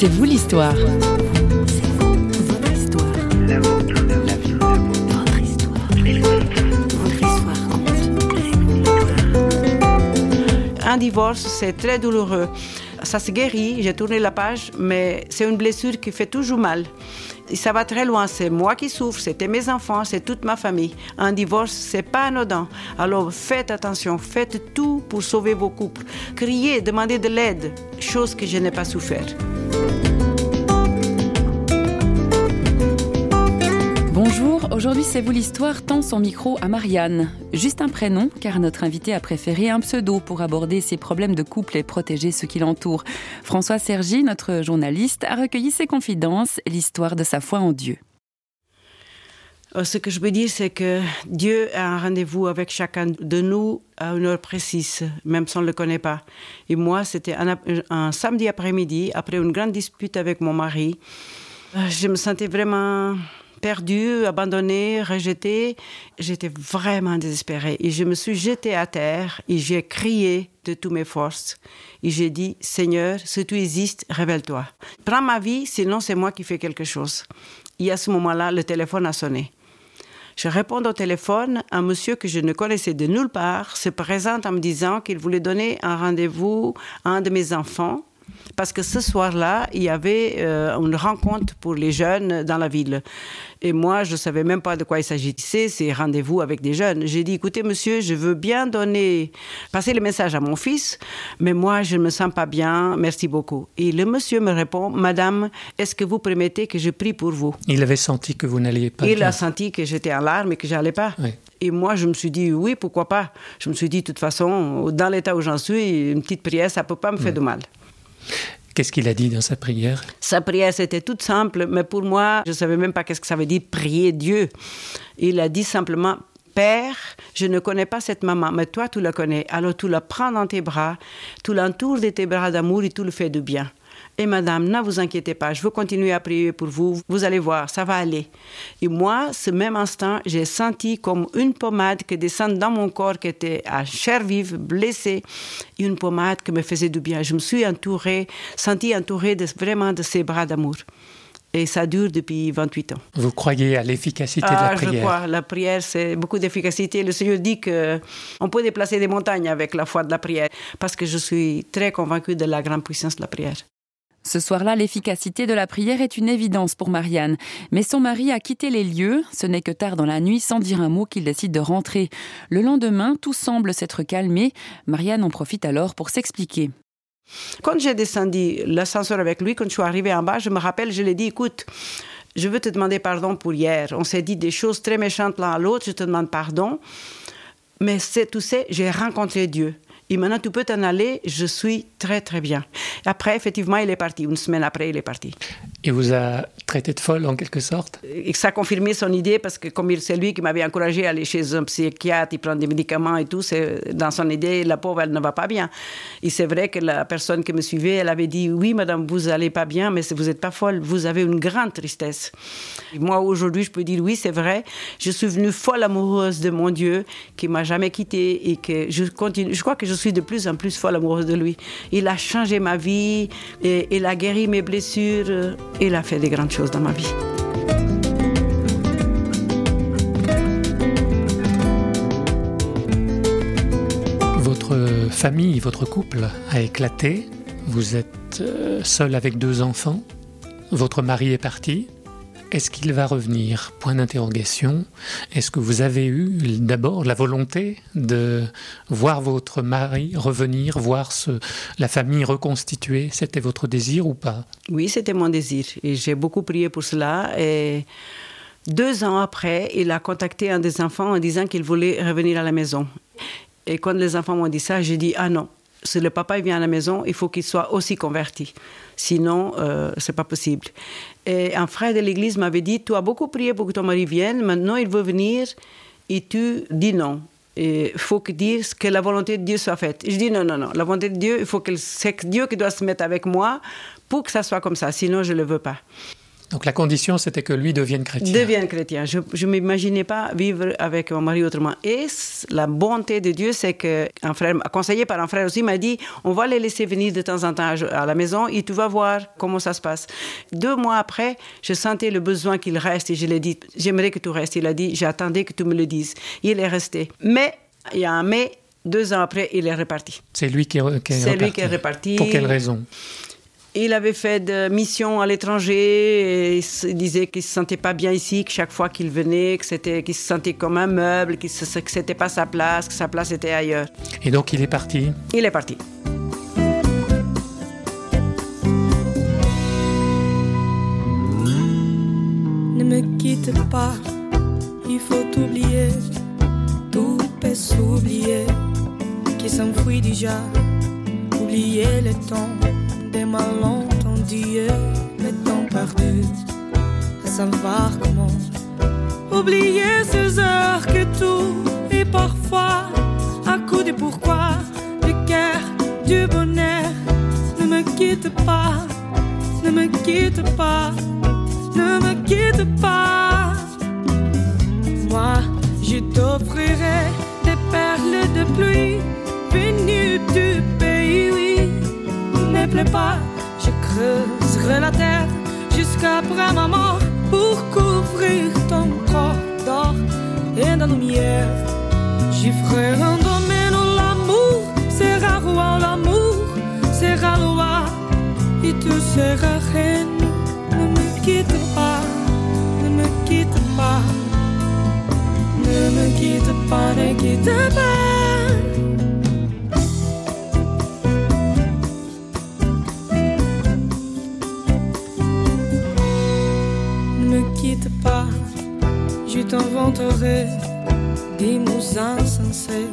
C'est vous l'histoire. Un divorce, c'est très douloureux. Ça se guérit, j'ai tourné la page, mais c'est une blessure qui fait toujours mal. Et ça va très loin, c'est moi qui souffre, c'était mes enfants, c'est toute ma famille. Un divorce, c'est pas anodin. Alors faites attention, faites tout pour sauver vos couples. Criez, demandez de l'aide, chose que je n'ai pas souffert. Aujourd'hui c'est vous l'histoire tend son micro à Marianne. Juste un prénom, car notre invité a préféré un pseudo pour aborder ses problèmes de couple et protéger ceux qui l'entourent. François Sergi, notre journaliste, a recueilli ses confidences, l'histoire de sa foi en Dieu. Euh, Ce que je veux dire, c'est que Dieu a un rendez-vous avec chacun de nous à une heure précise, même si on ne le connaît pas. Et moi, c'était un samedi après-midi, après une grande dispute avec mon mari. Euh, Je me sentais vraiment perdue, abandonnée, rejetée. J'étais vraiment désespérée. Et je me suis jetée à terre et j'ai crié de toutes mes forces. Et j'ai dit, Seigneur, si tu existes, révèle-toi. Prends ma vie, sinon c'est moi qui fais quelque chose. Et à ce moment-là, le téléphone a sonné. Je réponds au téléphone, un monsieur que je ne connaissais de nulle part se présente en me disant qu'il voulait donner un rendez-vous à un de mes enfants parce que ce soir-là, il y avait euh, une rencontre pour les jeunes dans la ville. Et moi, je ne savais même pas de quoi il s'agissait, ces rendez-vous avec des jeunes. J'ai dit, écoutez, monsieur, je veux bien donner, passer le message à mon fils, mais moi, je ne me sens pas bien, merci beaucoup. Et le monsieur me répond, madame, est-ce que vous permettez que je prie pour vous? Il avait senti que vous n'alliez pas il bien. a senti que j'étais en larmes et que j'allais pas. Oui. Et moi, je me suis dit, oui, pourquoi pas? Je me suis dit, de toute façon, dans l'état où j'en suis, une petite prière, ça peut pas me faire de mal. Qu'est-ce qu'il a dit dans sa prière? Sa prière, c'était toute simple, mais pour moi, je savais même pas qu'est-ce que ça veut dire prier Dieu. Il a dit simplement, Père, je ne connais pas cette maman, mais toi, tu la connais. Alors tu la prends dans tes bras, tu l'entoures de tes bras d'amour et tu le fais de bien. Et madame, ne vous inquiétez pas, je veux continuer à prier pour vous. Vous allez voir, ça va aller. Et moi, ce même instant, j'ai senti comme une pommade qui descend dans mon corps qui était à chair vive, blessée, une pommade qui me faisait du bien. Je me suis entourée, sentie entourée de, vraiment de ces bras d'amour. Et ça dure depuis 28 ans. Vous croyez à l'efficacité de Ah, la je prière crois, la prière, c'est beaucoup d'efficacité. Le Seigneur dit qu'on peut déplacer des montagnes avec la foi de la prière, parce que je suis très convaincue de la grande puissance de la prière. Ce soir-là, l'efficacité de la prière est une évidence pour Marianne. Mais son mari a quitté les lieux. Ce n'est que tard dans la nuit, sans dire un mot, qu'il décide de rentrer. Le lendemain, tout semble s'être calmé. Marianne en profite alors pour s'expliquer. Quand j'ai descendu l'ascenseur avec lui, quand je suis arrivée en bas, je me rappelle, je lui ai dit, écoute, je veux te demander pardon pour hier. On s'est dit des choses très méchantes l'un à l'autre, je te demande pardon. Mais c'est tout ça, j'ai rencontré Dieu. Et maintenant, tu peux t'en aller, je suis très, très bien. Après, effectivement, il est parti. Une semaine après, il est parti. Il vous a traité de folle en quelque sorte? Et ça a confirmé son idée parce que comme c'est lui qui m'avait encouragé à aller chez un psychiatre, il prend des médicaments et tout, c'est dans son idée, la pauvre, elle ne va pas bien. Et c'est vrai que la personne qui me suivait, elle avait dit, oui, madame, vous allez pas bien, mais vous n'êtes pas folle, vous avez une grande tristesse. Moi, aujourd'hui, je peux dire, oui, c'est vrai, je suis venue folle amoureuse de mon Dieu, qui m'a jamais quittée et que je continue, je crois que je suis de plus en plus folle amoureuse de lui. Il a changé ma vie, et il a guéri mes blessures, il a fait des grandes choses dans ma vie. Votre famille, votre couple a éclaté. Vous êtes euh, seul avec deux enfants. Votre mari est parti. Est-ce qu'il va revenir? Point d'interrogation. Est-ce que vous avez eu d'abord la volonté de voir votre mari revenir, voir ce- la famille reconstituée? C'était votre désir ou pas? Oui, c'était mon désir. Et j'ai beaucoup prié pour cela. Et deux ans après, il a contacté un des enfants en disant qu'il voulait revenir à la maison. Et quand les enfants m'ont dit ça, j'ai dit Ah non, si le papa vient à la maison, il faut qu'il soit aussi converti. Sinon, euh, c'est pas possible. Et un frère de l'église m'avait dit Tu as beaucoup prié pour que ton mari vienne, maintenant il veut venir et tu dis non. Il faut que que la volonté de Dieu soit faite. Je dis non, non, non. La volonté de Dieu, il faut que c'est Dieu qui doit se mettre avec moi pour que ça soit comme ça. Sinon, je ne le veux pas. Donc la condition, c'était que lui devienne chrétien. Devienne chrétien. Je ne m'imaginais pas vivre avec mon mari autrement. Et la bonté de Dieu, c'est qu'un frère, conseillé par un frère aussi, m'a dit, on va les laisser venir de temps en temps à la maison et tu vas voir comment ça se passe. Deux mois après, je sentais le besoin qu'il reste et je lui ai dit, j'aimerais que tu restes. Il a dit, j'attendais que tu me le dises. Il est resté. Mais il y a un mais, deux ans après, il est reparti. C'est lui qui est, reparti. C'est lui qui est reparti. Pour quelle raison? Il avait fait des missions à l'étranger et il disait qu'il se sentait pas bien ici, que chaque fois qu'il venait, que c'était, qu'il se sentait comme un meuble, que ce n'était pas sa place, que sa place était ailleurs. Et donc il est parti Il est parti. Ne me quitte pas, il faut oublier, tout peut s'oublier, qui s'enfuit déjà, oublier le temps des malentendus, le temps perdu, à savoir comment? Oublier ces heures que tout est parfois à coup de pourquoi, du cœur, du bonheur. Ne me quitte pas, ne me quitte pas, ne me quitte pas. Moi, je t'offrirai des perles de pluie venues pas, je creuserai la terre jusqu'après ma mort pour couvrir ton corps d'or et de lumière. J'y ferai un domaine où l'amour sera roi, l'amour sera loi et tout sera reine. Ne me quitte pas, ne me quitte pas, ne me quitte pas, ne quitte pas. Des mots insensés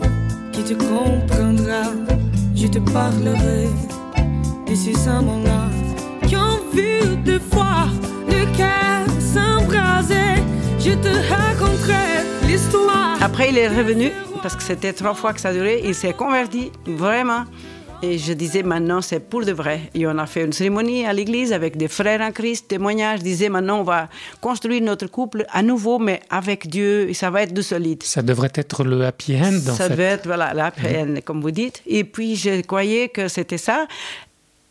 qui te comprendra. Je te parlerai de ces amants-là qui ont vu deux fois le cœur s'embraser. Je te raconterai l'histoire. Après, il est revenu parce que c'était trois fois que ça durait. Il s'est converti vraiment. Et je disais maintenant c'est pour de vrai. Et on a fait une cérémonie à l'église avec des frères en Christ, témoignages. Je disais maintenant on va construire notre couple à nouveau, mais avec Dieu. Et ça va être de solide. Ça devrait être le happy end. Ça devait être voilà le happy end, comme vous dites. Et puis je croyais que c'était ça.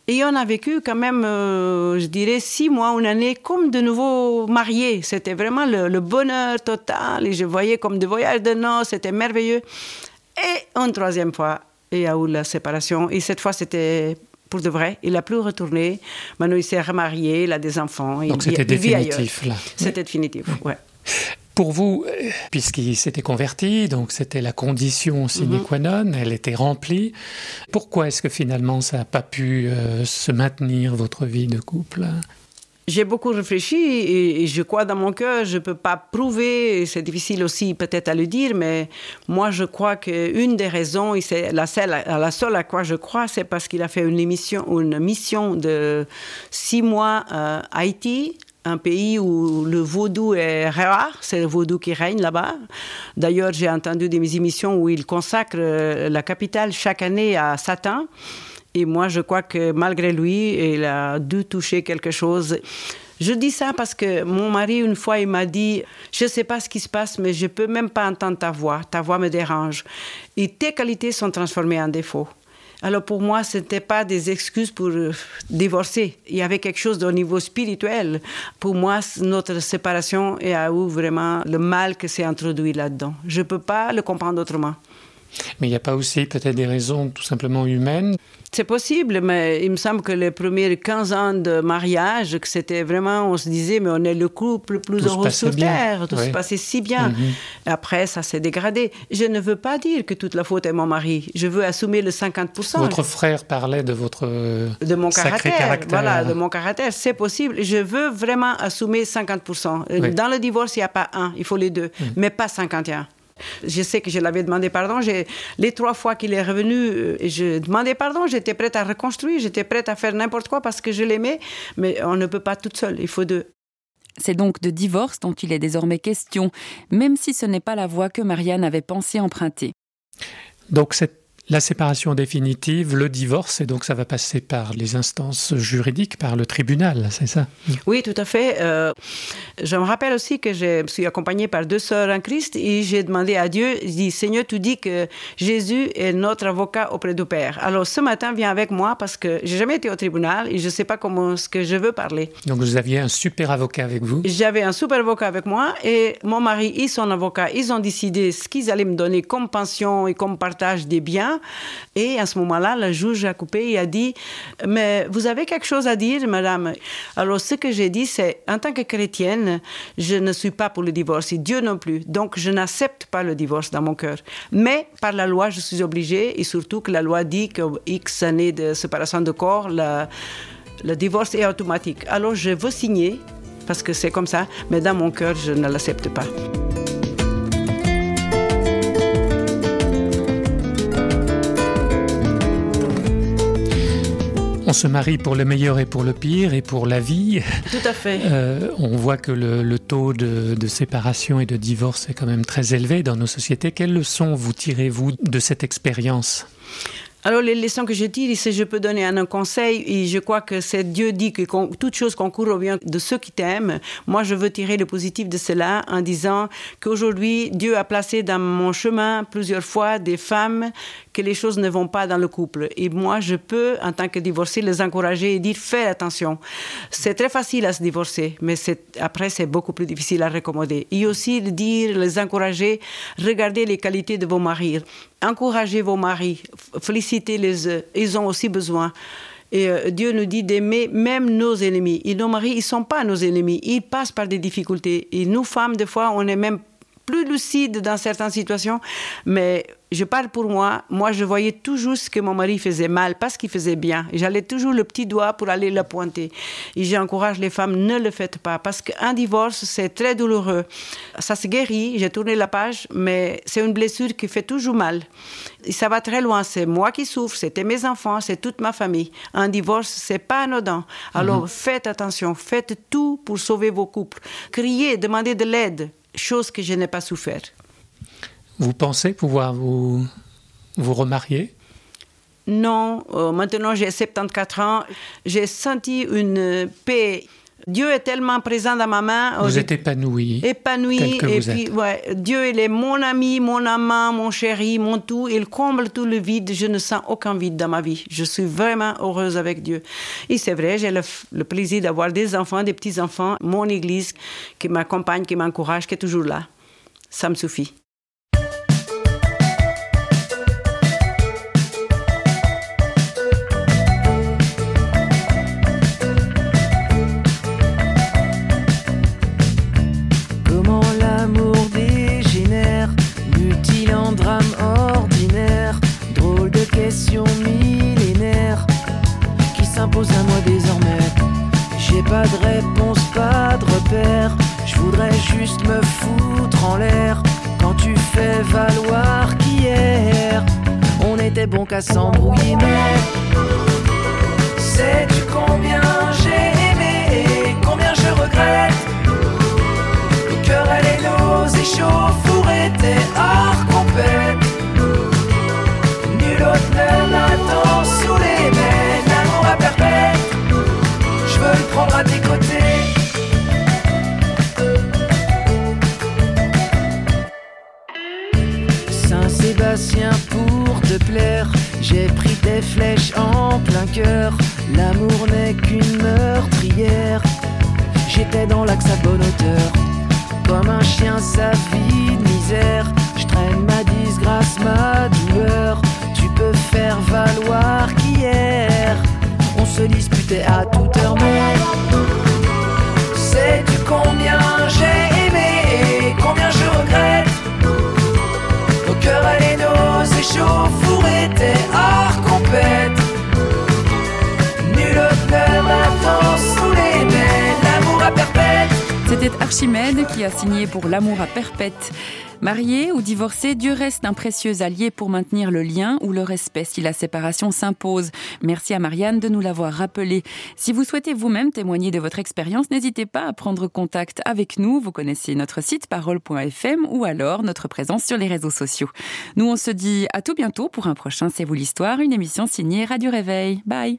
Et on a vécu quand même, euh, je dirais, six mois, une année comme de nouveau mariés. C'était vraiment le, le, bonheur total. Et je voyais comme des voyages de noces, c'était merveilleux. Et une troisième fois, il y a eu la séparation. Et cette fois, c'était pour de vrai. Il n'a plus retourné. Maintenant, il s'est remarié, il a des enfants. Donc c'était définitif, là. C'était définitif, ouais. Pour vous, puisqu'il s'était converti, donc c'était la condition sine qua non, elle était remplie. Pourquoi est-ce que finalement ça n'a pas pu euh, se maintenir, votre vie de couple? J'ai beaucoup réfléchi et, je crois dans mon cœur, je ne peux pas prouver, c'est difficile aussi peut-être à le dire, mais moi je crois qu'une des raisons, et c'est la seule, la seule à quoi je crois, c'est parce qu'il a fait une, émission, une mission de six mois à Haïti, un pays où le vaudou est rare, c'est le vaudou qui règne là-bas. D'ailleurs, j'ai entendu des émissions où il consacre la capitale chaque année à Satan. Et moi, je crois que malgré lui, il a dû toucher quelque chose. Je dis ça parce que mon mari, une fois, il m'a dit Je ne sais pas ce qui se passe, mais je ne peux même pas entendre ta voix. Ta voix me dérange. Et tes qualités sont transformées en défauts. Alors pour moi, ce n'était pas des excuses pour euh, divorcer. Il y avait quelque chose au niveau spirituel. Pour moi, notre séparation a eu vraiment le mal que s'est introduit là-dedans. Je ne peux pas le comprendre autrement. Mais il n'y a pas aussi peut-être des raisons tout simplement humaines c'est possible, mais il me semble que les premiers 15 ans de mariage, que c'était vraiment, on se disait, mais on est le couple le plus heureux sur Terre, tout se passait si bien. Mhm. Après, ça s'est dégradé. Je ne veux pas dire que toute la faute est mon mari. Je veux assumer le 50%. Votre frère parlait de votre de mon sacré caractère. Voilà, de mon caractère. C'est possible. Je veux vraiment assumer 50%. Dans le divorce, il n'y a pas un, il faut les deux, mhm. mais pas 51. Je sais que je l'avais demandé pardon. Les trois fois qu'il est revenu, euh, je demandais pardon. J'étais prête à reconstruire, j'étais prête à faire n'importe quoi parce que je l'aimais. Mais on ne peut pas toute seule, il faut deux. C'est donc de divorce dont il est désormais question, même si ce n'est pas la voie que Marianne avait pensé emprunter. Donc cette la séparation définitive, le divorce, et donc ça va passer par les instances juridiques, par le tribunal, c'est ça? Oui, tout à fait. Euh, je me rappelle aussi que je suis accompagnée par deux sœurs en Christ et j'ai demandé à Dieu, dis, Seigneur, tu dis que Jésus est notre avocat auprès du Père. Alors ce matin, viens avec moi parce que j'ai jamais été au tribunal et je ne sais pas comment ce que je veux parler. Donc vous aviez un super avocat avec vous? J'avais un super avocat avec moi et mon mari et son avocat, ils ont décidé ce qu'ils allaient me donner comme pension et comme partage des biens et à ce moment-là, le juge a coupé et a dit Mais vous avez quelque chose à dire, madame Alors, ce que j'ai dit, c'est En tant que chrétienne, je ne suis pas pour le divorce, et Dieu non plus. Donc, je n'accepte pas le divorce dans mon cœur. Mais par la loi, je suis obligée, et surtout que la loi dit que X années de séparation de corps, le divorce est automatique. Alors, je veux signer parce que c'est comme ça, mais dans mon cœur, je ne l'accepte pas. Se marie pour le meilleur et pour le pire et pour la vie. Tout à fait. Euh, on voit que le, taux de, de, séparation et de divorce est quand même très élevé dans nos sociétés. Quelles leçons vous tirez-vous de cette expérience? Alors, les leçons que je tire, si je peux donner un, conseil, et je crois que c'est Dieu dit que toute chose concourt au bien de ceux qui t'aiment. Moi, je veux tirer le positif de cela en disant qu'aujourd'hui, Dieu a placé dans mon chemin plusieurs fois des femmes que les choses ne vont pas dans le couple. Et moi, je peux, en tant que divorcée, les encourager et dire fais attention. C'est très facile à se divorcer, mais après, c'est beaucoup plus difficile à recommander. Et aussi dire, les encourager, regardez les qualités de vos maris, encouragez vos maris, félicitez-les, ils ont aussi besoin. Et euh, Dieu nous dit d'aimer même nos ennemis. Et nos maris, ils ne sont pas nos ennemis. Ils passent par des difficultés. Et nous, femmes, des fois, on est même plus lucide dans certaines situations. Mais je parle pour moi. Moi, je voyais toujours ce que mon mari faisait mal, pas ce qu'il faisait bien. J'allais toujours le petit doigt pour aller le pointer. Et j'encourage les femmes, ne le faites pas, parce qu'un divorce, c'est très douloureux. Ça se guérit, j'ai tourné la page, mais c'est une blessure qui fait toujours mal. Et ça va très loin. C'est moi qui souffre, c'était mes enfants, c'est toute ma famille. Un divorce, c'est pas anodin. Alors, mhm. faites attention, faites tout pour sauver vos couples. Criez, demandez de l'aide, chose que je n'ai pas souffert. Vous pensez pouvoir vous, vous remarier? Non, euh, maintenant j'ai 74 ans. J'ai senti une paix. Dieu est tellement présent dans ma main. Vous êtes épanoui. Épanoui. et puis, ouais, Dieu, il est mon ami, mon amant, mon chéri, mon tout. Il comble tout le vide. Je ne sens aucun vide dans ma vie. Je suis vraiment heureuse avec Dieu. Et c'est vrai, j'ai le, le, plaisir d'avoir des enfants, des petits-enfants, mon église qui m'accompagne, qui m'encourage, qui est toujours là. Ça me suffit. Bon qu'à s'embrouiller, mais sais-tu combien j'ai aimé et combien je regrette? Le cœur et nos échauffours étaient hors compète. Nul autre ne m'attend sous les mains, l'amour à perpète. Je veux le prendre à tes côtés. J'ai pris des flèches en plein cœur. L'amour n'est qu'une meurtrière. J'étais dans l'axe à bonne hauteur. Comme un chien, sa vie de misère. Je traîne ma disgrâce, ma douleur. Tu peux faire valoir qu'hier, on se disputait à toute heure, C'était Archimède qui a signé pour l'amour à perpète. Marié ou divorcé, Dieu reste un précieux allié pour maintenir le lien ou le respect si la séparation s'impose. Merci à Marianne de nous l'avoir rappelé. Si vous souhaitez vous-même témoigner de votre expérience, n'hésitez pas à prendre contact avec nous. Vous connaissez notre site parole.fm ou alors notre présence sur les réseaux sociaux. Nous, on se dit à tout bientôt pour un prochain C'est vous l'histoire, une émission signée Radio Réveil. Bye